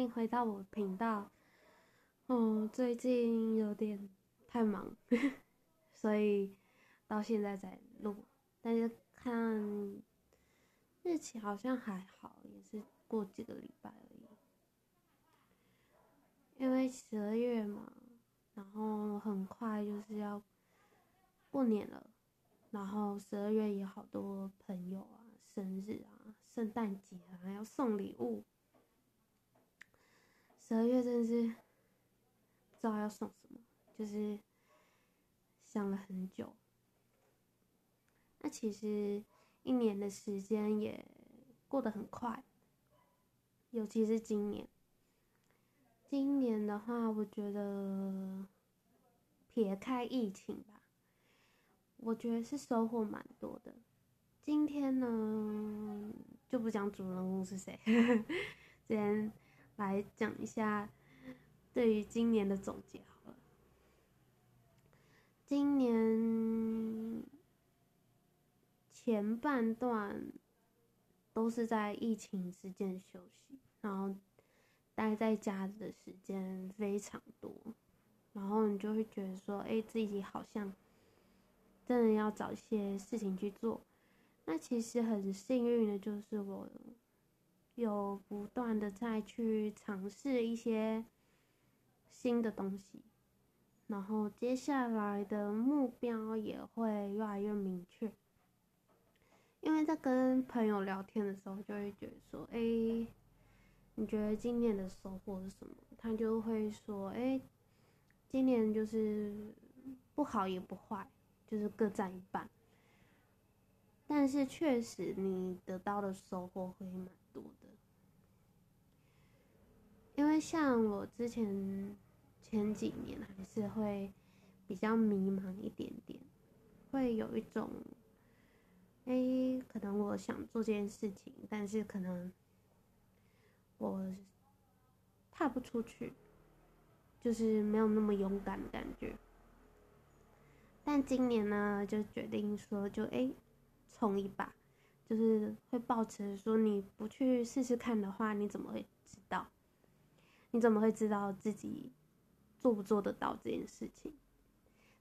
迎回到我频道。哦，最近有点太忙，所以到现在在录。但是看日期好像还好，也是过几个礼拜而已。因为十二月嘛，然后很快就是要过年了，然后十二月也好多朋友啊，生日啊，圣诞节啊，要送礼物。十二月真的是不知道要送什么，就是想了很久。那其实一年的时间也过得很快，尤其是今年。今年的话，我觉得撇开疫情吧，我觉得是收获蛮多的。今天呢，就不讲主人公是谁，今天。来讲一下对于今年的总结好了。今年前半段都是在疫情之间休息，然后待在家的时间非常多，然后你就会觉得说，哎，自己好像真的要找一些事情去做。那其实很幸运的就是我。有不断的再去尝试一些新的东西，然后接下来的目标也会越来越明确。因为在跟朋友聊天的时候，就会觉得说：“哎，你觉得今年的收获是什么？”他就会说：“哎，今年就是不好也不坏，就是各占一半。但是确实，你得到的收获会蛮多的。”因为像我之前前几年还是会比较迷茫一点点，会有一种，哎，可能我想做这件事情，但是可能我踏不出去，就是没有那么勇敢的感觉。但今年呢，就决定说，就哎，冲一把，就是会抱持说，你不去试试看的话，你怎么会知道？你怎么会知道自己做不做得到这件事情？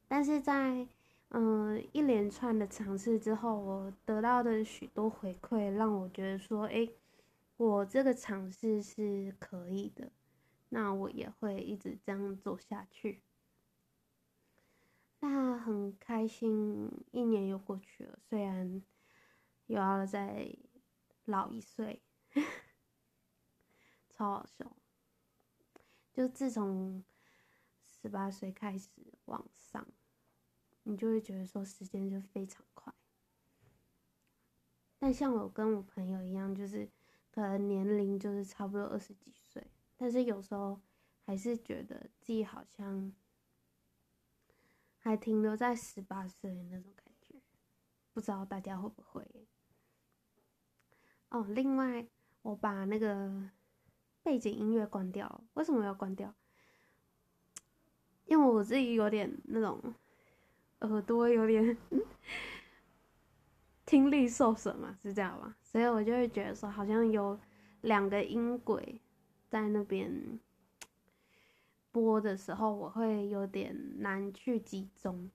但是在嗯一连串的尝试之后，我得到的许多回馈，让我觉得说，哎，我这个尝试是可以的，那我也会一直这样做下去。那很开心，一年又过去了，虽然又要再老一岁，超好笑。就自从十八岁开始往上，你就会觉得说时间就非常快。但像我跟我朋友一样，就是可能年龄就是差不多二十几岁，但是有时候还是觉得自己好像还停留在十八岁那种感觉，不知道大家会不会？哦，另外我把那个。背景音乐关掉，为什么要关掉？因为我自己有点那种耳朵有点听力受损嘛，是这样吧？所以我就会觉得说，好像有两个音轨在那边播的时候，我会有点难去集中，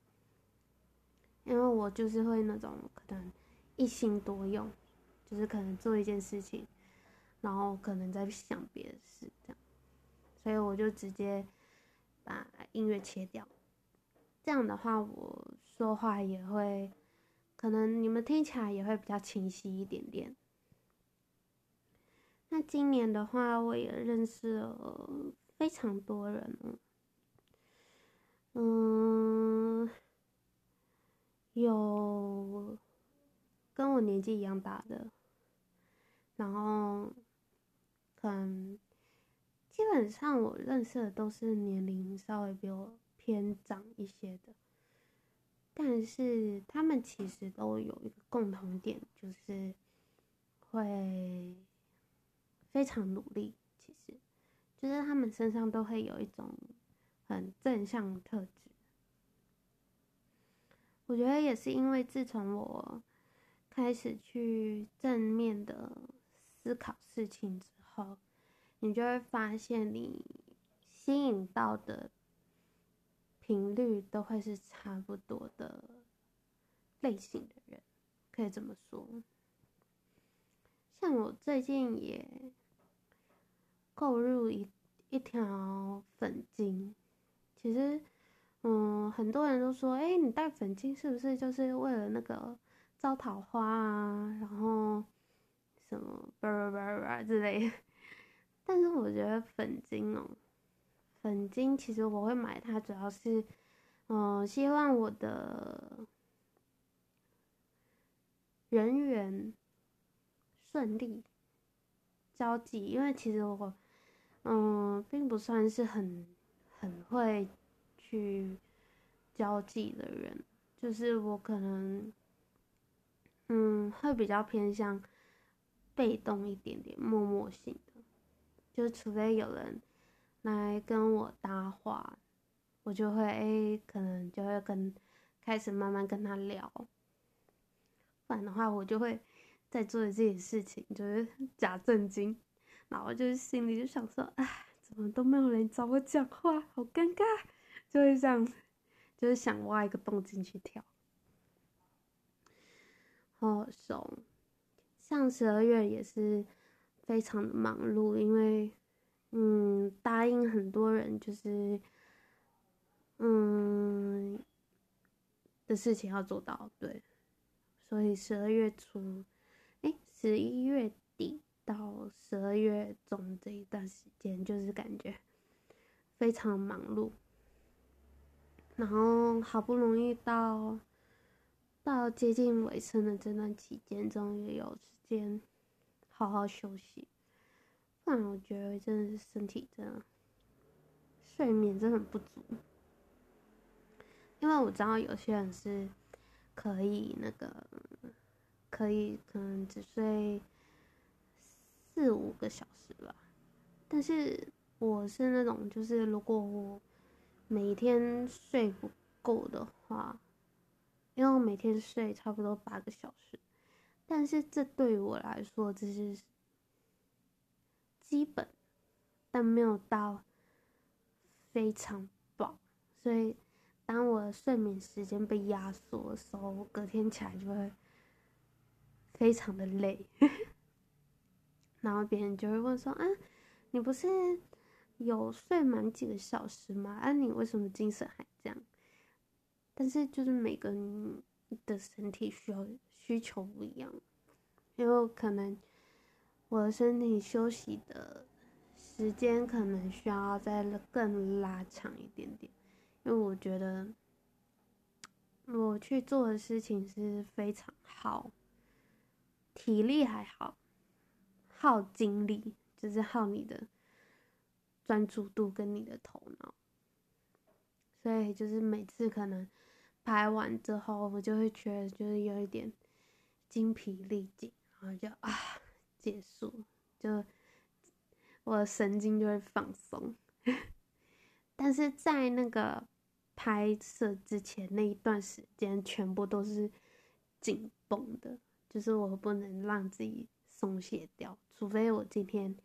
因为我就是会那种可能一心多用，就是可能做一件事情。然后可能在想别的事，这样，所以我就直接把音乐切掉。这样的话，我说话也会，可能你们听起来也会比较清晰一点点。那今年的话，我也认识了非常多人，嗯，有跟我年纪一样大的，然后。可能，基本上我认识的都是年龄稍微比我偏长一些的，但是他们其实都有一个共同点，就是会非常努力。其实，就是他们身上都会有一种很正向的特质。我觉得也是因为自从我开始去正面的思考事情之。后，你就会发现你吸引到的频率都会是差不多的类型的人，可以这么说。像我最近也购入一一条粉晶，其实，嗯，很多人都说，哎，你戴粉晶是不是就是为了那个招桃花啊？然后什么叭叭叭叭之类的。但是我觉得粉晶哦，粉晶其实我会买它，主要是，嗯，希望我的人缘顺利，交际，因为其实我，嗯，并不算是很很会去交际的人，就是我可能，嗯，会比较偏向被动一点点，默默型。就除非有人来跟我搭话，我就会诶，可能就会跟开始慢慢跟他聊。不然的话，我就会在做自己的事情，就是 假正经，然后就是心里就想说，哎，怎么都没有人找我讲话，好尴尬，就会这样，就是想挖一个洞进去跳。好怂，像十二月也是。非常的忙碌，因为，嗯，答应很多人就是，嗯，的事情要做到，对，所以十二月初，哎，十一月底到十二月中这一段时间，就是感觉非常忙碌，然后好不容易到到接近尾声的这段期间，终于有间。好好休息，不然我觉得真的是身体真的睡眠真的很不足。因为我知道有些人是可以那个可以可能只睡四五个小时吧，但是我是那种就是如果我每天睡不够的话，因为我每天睡差不多八个小时。但是这对于我来说，这是基本，但没有到非常饱。所以，当我的睡眠时间被压缩的时候，我隔天起来就会非常的累。然后别人就会问说：“啊，你不是有睡满几个小时吗？啊，你为什么精神还这样？”但是就是每个人的身体需要。需求不一样，因为可能我的身体休息的时间可能需要再更拉长一点点，因为我觉得我去做的事情是非常耗体力，还好耗精力，就是耗你的专注度跟你的头脑，所以就是每次可能拍完之后，我就会觉得就是有一点。精疲力尽，然后就啊结束，就我神经就会放松。但是在那个拍摄之前那一段时间，全部都是紧绷的，就是我不能让自己松懈掉，除非我今天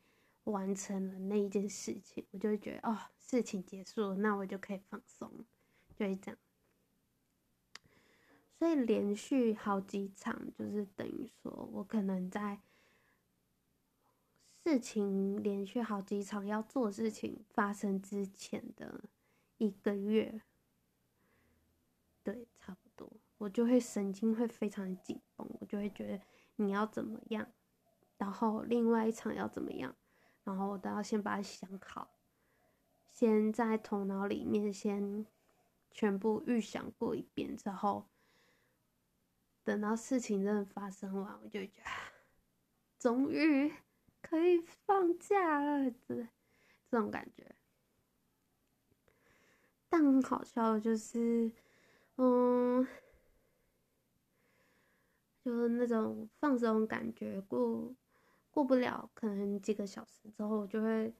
完成了那一件事情，我就会觉得哦，事情结束了，那我就可以放松，就会这样。所以连续好几场，就是等于说我可能在事情连续好几场要做事情发生之前的一个月，对，差不多，我就会神经会非常紧绷，我就会觉得你要怎么样，然后另外一场要怎么样，然后我都要先把它想好，先在头脑里面先全部预想过一遍之后。等到事情真的发生完，我就觉得终于可以放假了，这这种感觉。但很好笑的就是，嗯，就是那种放松感觉过过不了，可能几个小时之后，我就会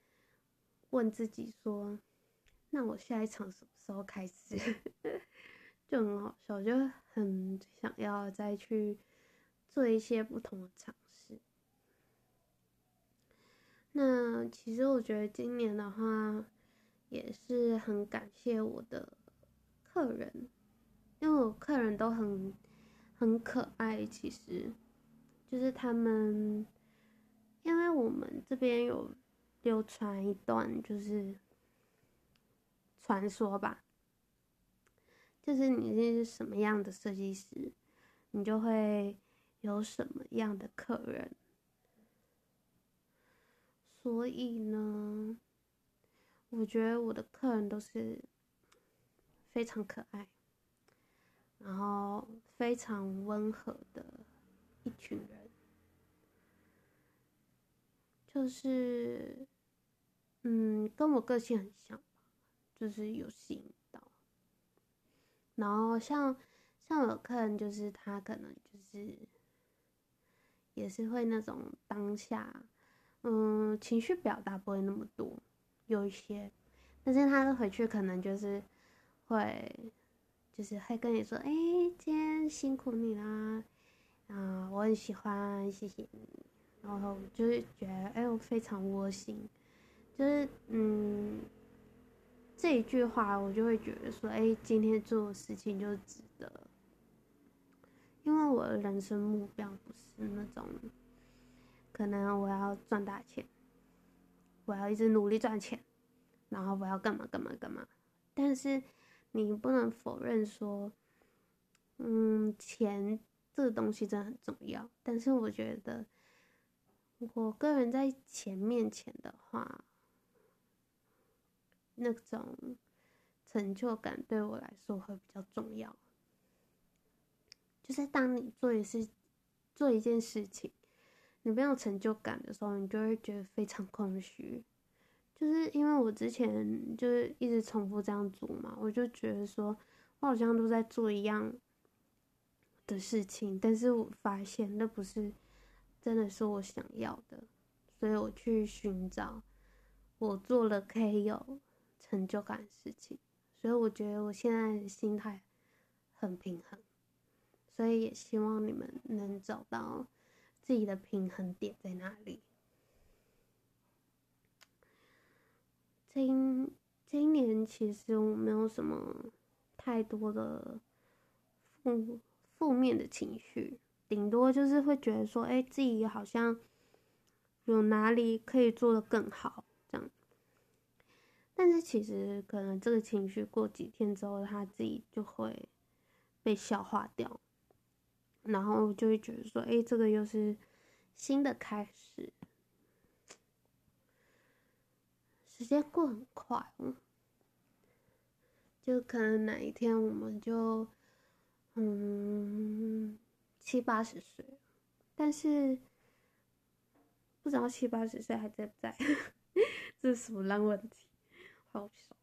问自己说：“那我下一场什么时候开始？” 就很好笑，就很想要再去做一些不同的尝试。那其实我觉得今年的话，也是很感谢我的客人，因为我客人都很很可爱。其实，就是他们，因为我们这边有流传一段就是传说吧，就是你是什么样的设计师，你就会有什么样的客人。所以呢，我觉得我的客人都是非常可爱，然后非常温和的一群人，就是，嗯，跟我个性很像吧，就是有型。然后像像我客人，就是他可能就是也是会那种当下。嗯，情绪表达不会那么多，有一些，但是他回去可能就是会，就是会跟你说，哎，今天辛苦你啦，啊，我很喜欢，谢谢你，然后就是觉得，哎，我非常窝心，就是嗯，这一句话我就会觉得说，哎，今天做的事情就值得，因为我的人生目标不是那种。可能我要赚大钱，我要一直努力赚钱，然后我要干嘛干嘛干嘛。但是你不能否认说，嗯，钱这个东西真的很重要。但是我觉得，我个人在钱面前的话，那种成就感对我来说会比较重要。就是当你做一事，做一件事情。你没有成就感的时候，你就会觉得非常空虚。就是因为我之前就是一直重复这样做嘛，我就觉得说我好像都在做一样的事情，但是我发现那不是真的是我想要的，所以我去寻找我做了可以有成就感的事情。所以我觉得我现在的心态很平衡，所以也希望你们能找到。自己的平衡点在哪里？今今年其实我没有什么太多的负负面的情绪，顶多就是会觉得说，哎，自己好像有哪里可以做的更好。但是其实可能这个情绪过几天之后，他自己就会被消化掉。然后就会觉得说，哎，这个又是新的开始。时间过很快，就可能哪一天我们就，嗯，七八十岁，但是不知道七八十岁还在不在，这是什么烂问题？好笑。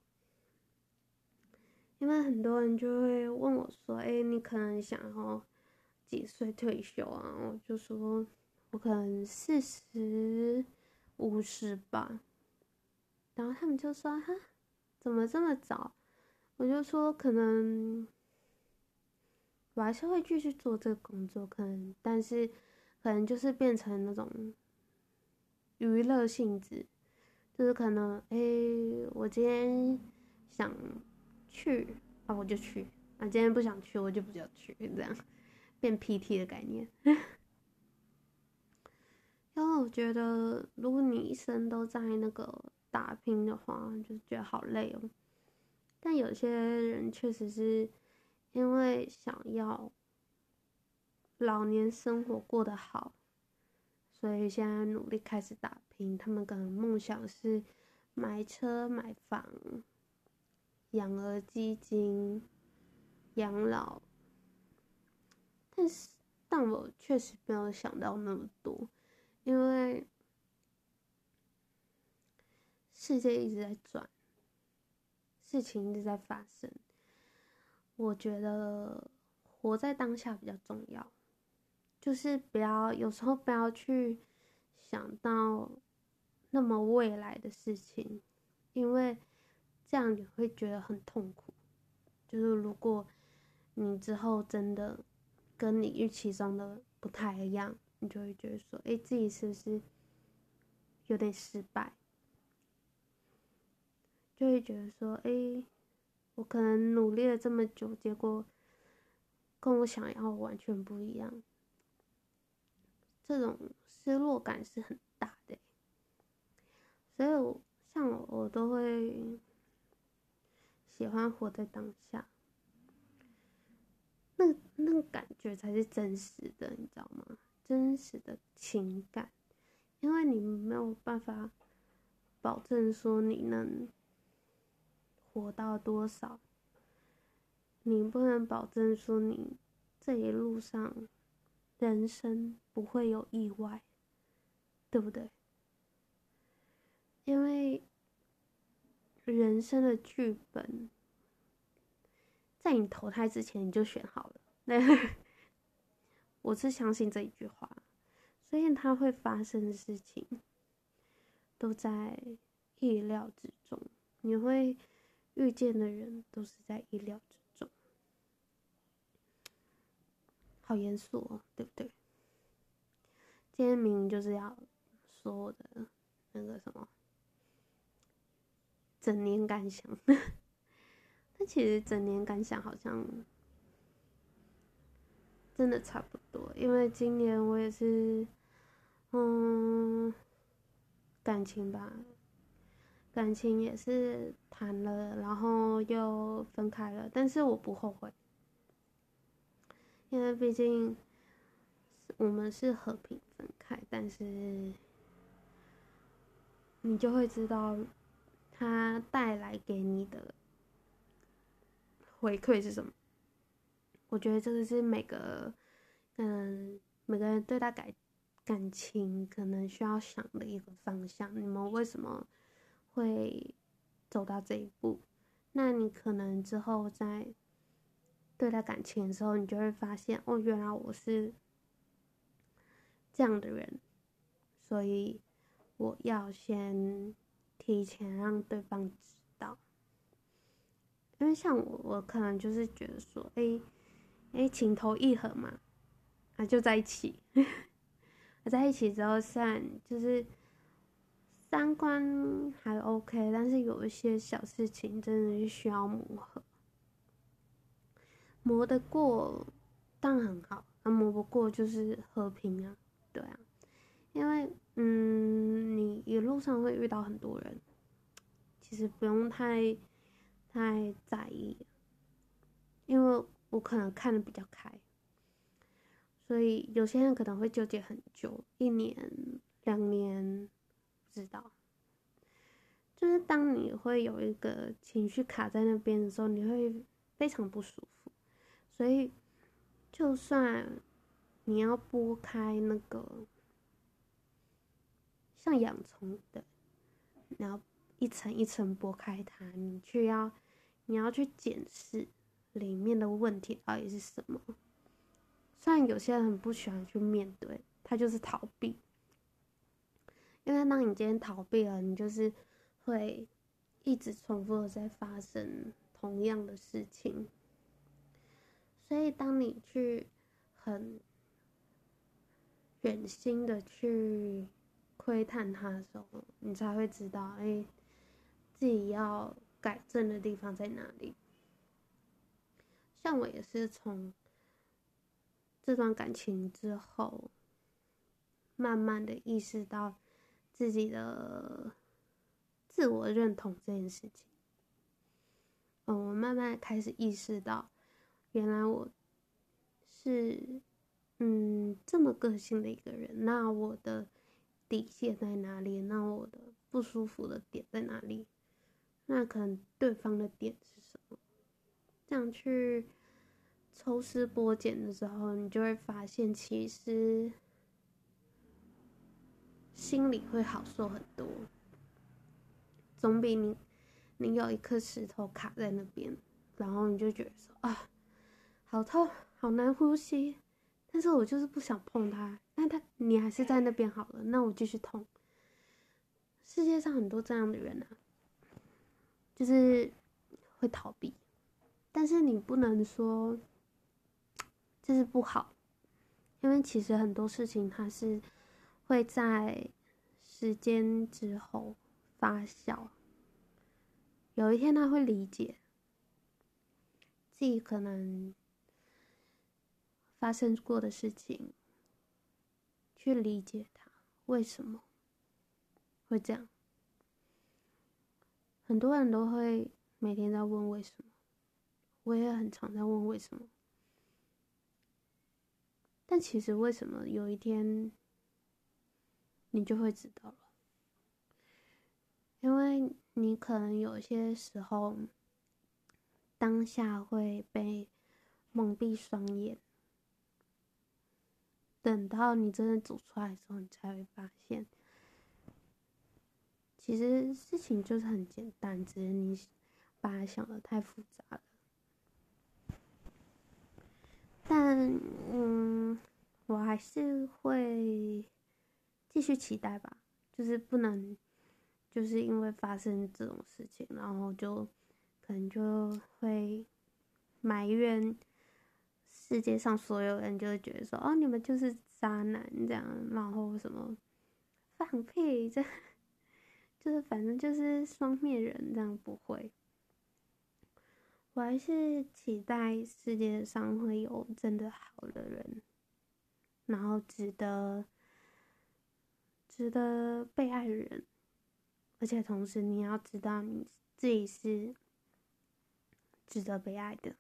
因为很多人就会问我说，哎，你可能想要。几岁退休啊？我就说，我可能四十五十吧。然后他们就说：“哈，怎么这么早？”我就说：“可能我还是会继续做这个工作，可能，但是可能就是变成那种娱乐性质，就是可能，哎，我今天想去啊，我就去；啊，今天不想去，我就不要去，这样。”变 PT 的概念，因为我觉得，如果你一生都在那个打拼的话，就是觉得好累哦。但有些人确实是因为想要老年生活过得好，所以现在努力开始打拼。他们可能梦想是买车、买房、养儿基金、养老。但是，但我确实没有想到那么多，因为世界一直在转，事情一直在发生。我觉得活在当下比较重要，就是不要有时候不要去想到那么未来的事情，因为这样你会觉得很痛苦。就是如果你之后真的。跟你预期中的不太一样，你就会觉得说，哎，自己是不是有点失败，就会觉得说，哎，我可能努力了这么久，结果跟我想要完全不一样，这种失落感是很大的。所以，我像我，我都会喜欢活在当下，那那个感觉才是真实的，你知道吗？真实的情感。因为你没有办法保证说你能活到多少，你不能保证说你这一路上人生不会有意外，对不对？因为人生的剧本在你投胎之前你就选好了，那我是相信这一句话。所以它会发生的事情，都在意料之中。你会遇见的人，都是在意料之中。好严肃哦，对不对？今天明明就是要说我的那个什么整年感想，但其实整年感想好像真的差不多，因为今年我也是。嗯，感情吧，感情也是谈了，然后又分开了，但是我不后悔，因为毕竟我们是和平分开，但是你就会知道他带来给你的回馈是什么。我觉得这个是每个嗯每个人对待感。感情可能需要想的一个方向，你们为什么会走到这一步？那你可能之后在对待感情的时候，你就会发现，哦，原来我是这样的人，所以我要先提前让对方知道，因为像我，我可能就是觉得说，哎，哎，情投意合嘛，啊，就在一起。在一起之后，虽然就是三观还 OK，但是有一些小事情真的是需要磨合，磨得过当然很好，那磨不过就是和平啊，对啊，因为嗯，你一路上会遇到很多人，其实不用太太在意，因为我可能看的比较开。所以有些人可能会纠结很久，一年、两年，不知道。就是当你会有一个情绪卡在那边的时候，你会非常不舒服。所以，就算你要剥开那个像洋葱的，你要一层一层剥开它，你却要你要去检视里面的问题到底是什么。虽然有些人很不喜欢去面对，他就是逃避。因为当你今天逃避了，你就是会一直重复的在发生同样的事情。所以当你去很忍心的去窥探他的时候，你才会知道，哎，自己要改正的地方在哪里。像我也是从。这段感情之后，慢慢的意识到自己的自我认同这件事情。嗯，我慢慢开始意识到，原来我是嗯这么个性的一个人。那我的底线在哪里？那我的不舒服的点在哪里？那可能对方的点是什么？这样去。抽丝剥茧的时候，你就会发现，其实心里会好受很多，总比你你有一颗石头卡在那边，然后你就觉得说啊，好痛，好难呼吸，但是我就是不想碰他，那他你还是在那边好了，那我继续痛。世界上很多这样的人啊，就是会逃避，但是你不能说。这是不好，因为其实很多事情它是会在时间之后发酵，有一天他会理解自己可能发生过的事情，去理解他为什么会这样。很多人都会每天在问为什么，我也很常在问为什么。但其实为什么有一天你就会知道了？因为你可能有些时候当下会被蒙蔽双眼，等到你真的走出来的时候，你才会发现，其实事情就是很简单，只是你把它想的太复杂了。但嗯，我还是会继续期待吧，就是不能，就是因为发生这种事情，然后就可能就会埋怨世界上所有人，就会觉得说，哦，你们就是渣男这样，然后什么放屁，这就是反正就是双面人这样，不会。我还是期待世界上会有真的好的人，然后值得、值得被爱的人，而且同时你要知道你自己是值得被爱的。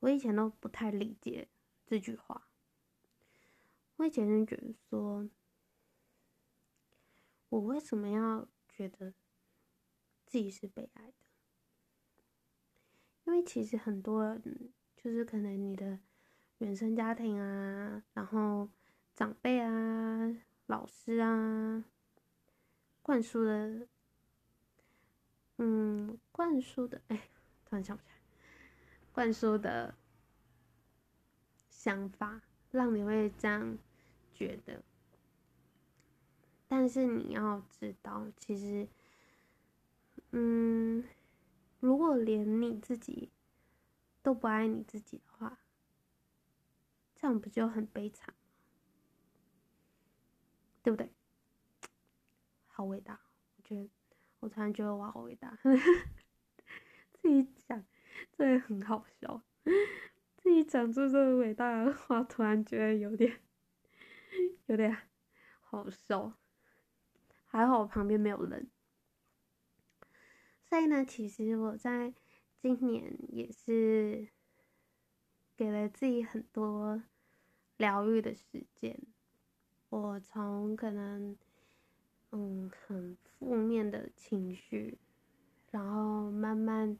我以前都不太理解这句话，我以前就觉得说，我为什么要觉得自己是被爱的？因为其实很多人就是可能你的原生家庭啊，然后长辈啊、老师啊灌输的，嗯，灌输的，哎，突然想不起来，灌输的想法让你会这样觉得，但是你要知道，其实，嗯。如果连你自己都不爱你自己的话，这样不就很悲惨对不对？好伟大，我觉得我突然觉得我好伟大，自己这也很好笑，自己讲出这个伟大的话，突然觉得有点有点好笑，还好我旁边没有人。所以呢，其实我在今年也是给了自己很多疗愈的时间。我从可能嗯很负面的情绪，然后慢慢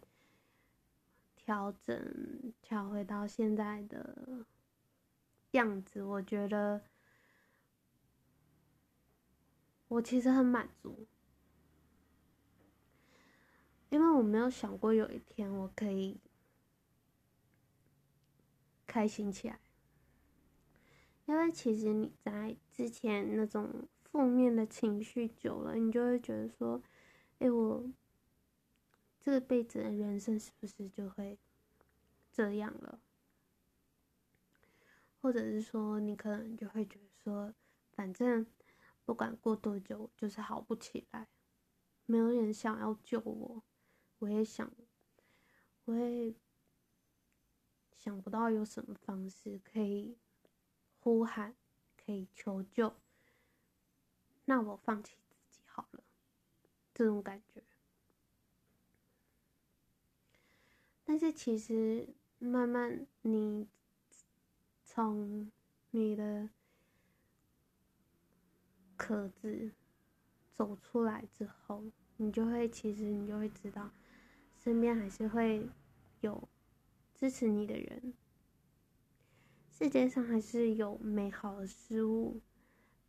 调整，调回到现在的样子。我觉得我其实很满足。因为我没有想过有一天我可以开心起来，因为其实你在之前那种负面的情绪久了，你就会觉得说，哎，我这辈子的人生是不是就会这样了？或者是说，你可能就会觉得说，反正不管过多久，就是好不起来，没有人想要救我。我也想，我也想不到有什么方式可以呼喊，可以求救。那我放弃自己好了，这种感觉。但是其实慢慢你从你的壳子走出来之后，你就会其实你就会知道。身边还是会有支持你的人，世界上还是有美好的事物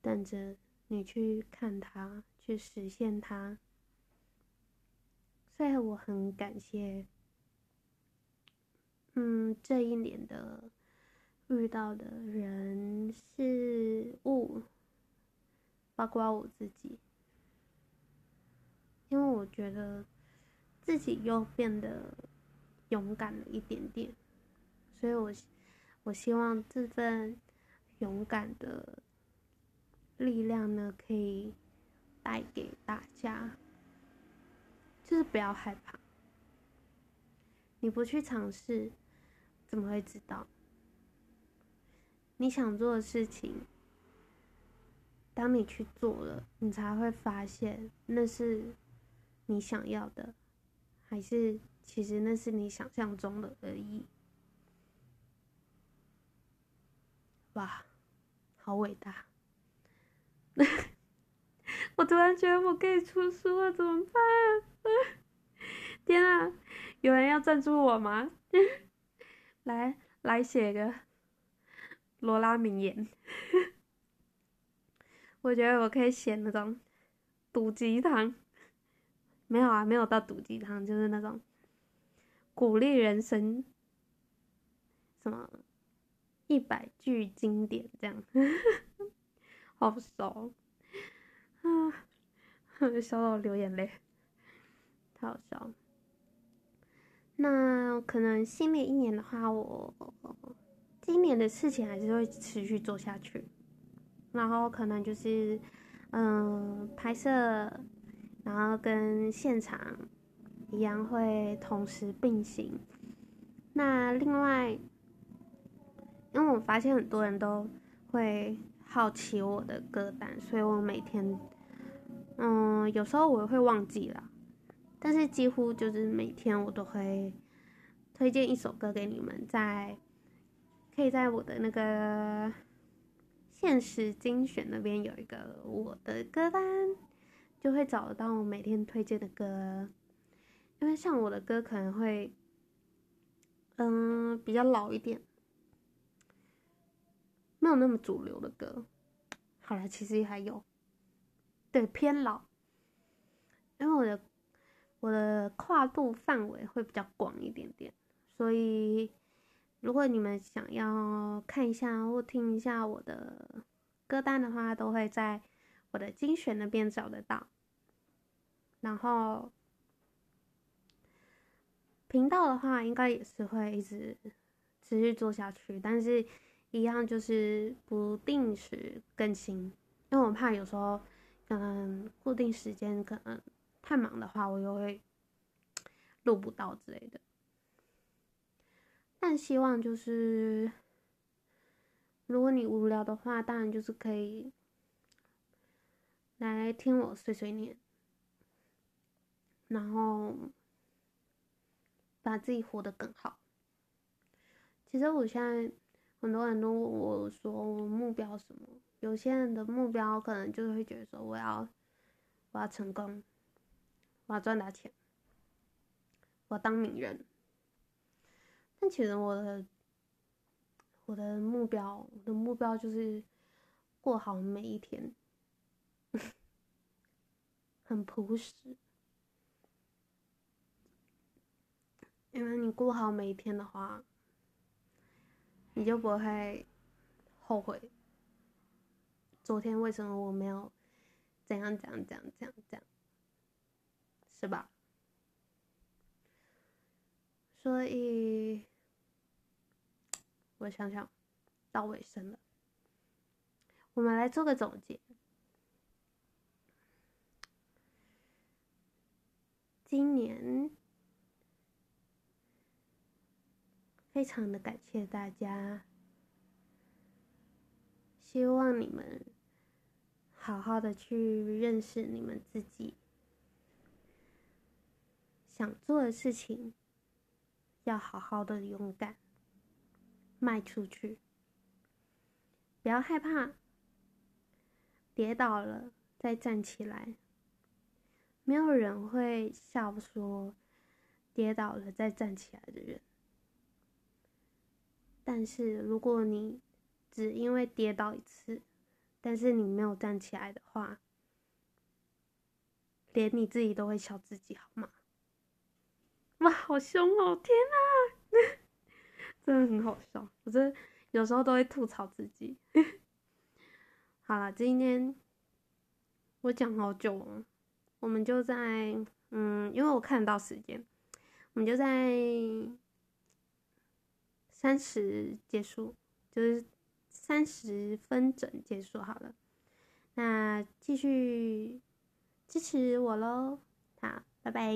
等着你去看它，去实现它。所以我很感谢，嗯，这一年的遇到的人事物，包括我自己，因为我觉得。自己又变得勇敢了一点点，所以我我希望这份勇敢的力量呢，可以带给大家，就是不要害怕。你不去尝试，怎么会知道？你想做的事情，当你去做了，你才会发现那是你想要的，还是其实那是你想象中的而已。哇，好伟大！我突然觉得我可以出书了，怎么办？天啊，有人要赞助我吗？来，来写个罗拉名言。我觉得我可以写那种毒鸡汤，没有啊，没有到毒鸡汤，就是那种鼓励人生，什么？一百句经典，这样，好熟啊！笑到流眼泪，太好笑了。那可能新的一年的话，我今年的事情还是会持续做下去，然后可能就是嗯拍摄，然后跟现场一样会同时并行。那另外。因为我发现很多人都会好奇我的歌单，所以我每天，嗯，有时候我会忘记了，但是几乎就是每天我都会推荐一首歌给你们，在可以在我的那个现实精选那边有一个我的歌单，就会找得到我每天推荐的歌，因为像我的歌可能会，嗯，比较老一点。没有那么主流的歌，好了，其实还有，对偏老，因为我的我的跨度范围会比较广一点点，所以如果你们想要看一下或听一下我的歌单的话，都会在我的精选那边找得到。然后频道的话，应该也是会一直持续做下去，但是。一样就是不定时更新，因为我怕有时候可能固定时间可能太忙的话，我又会录不到之类的。但希望就是，如果你无聊的话，当然就是可以来听我碎碎念，然后把自己活得更好。其实我现在。很多人都问我说：“我目标什么？”有些人的目标可能就是会觉得说：“我要，我要成功，我要赚大钱，我要当名人。”但其实我的，我的目标，我的目标就是过好每一天，很朴实。因为你过好每一天的话。你就不会后悔，昨天为什么我没有怎样怎样怎样怎样怎样，是吧？所以，我想想，到尾声了，我们来做个总结。今年。非常的感谢大家，希望你们好好的去认识你们自己，想做的事情要好好的勇敢迈出去，不要害怕，跌倒了再站起来，没有人会笑说跌倒了再站起来的人。但是，如果你只因为跌倒一次，但是你没有站起来的话，连你自己都会笑自己，好吗？哇，好凶哦！天哪，真的很好笑。我真有时候都会吐槽自己。好了，今天我讲好久了，我们就在嗯，因为我看到时间，我们就在。三十结束，就是三十分整结束好了。那继续支持我喽。好，拜拜。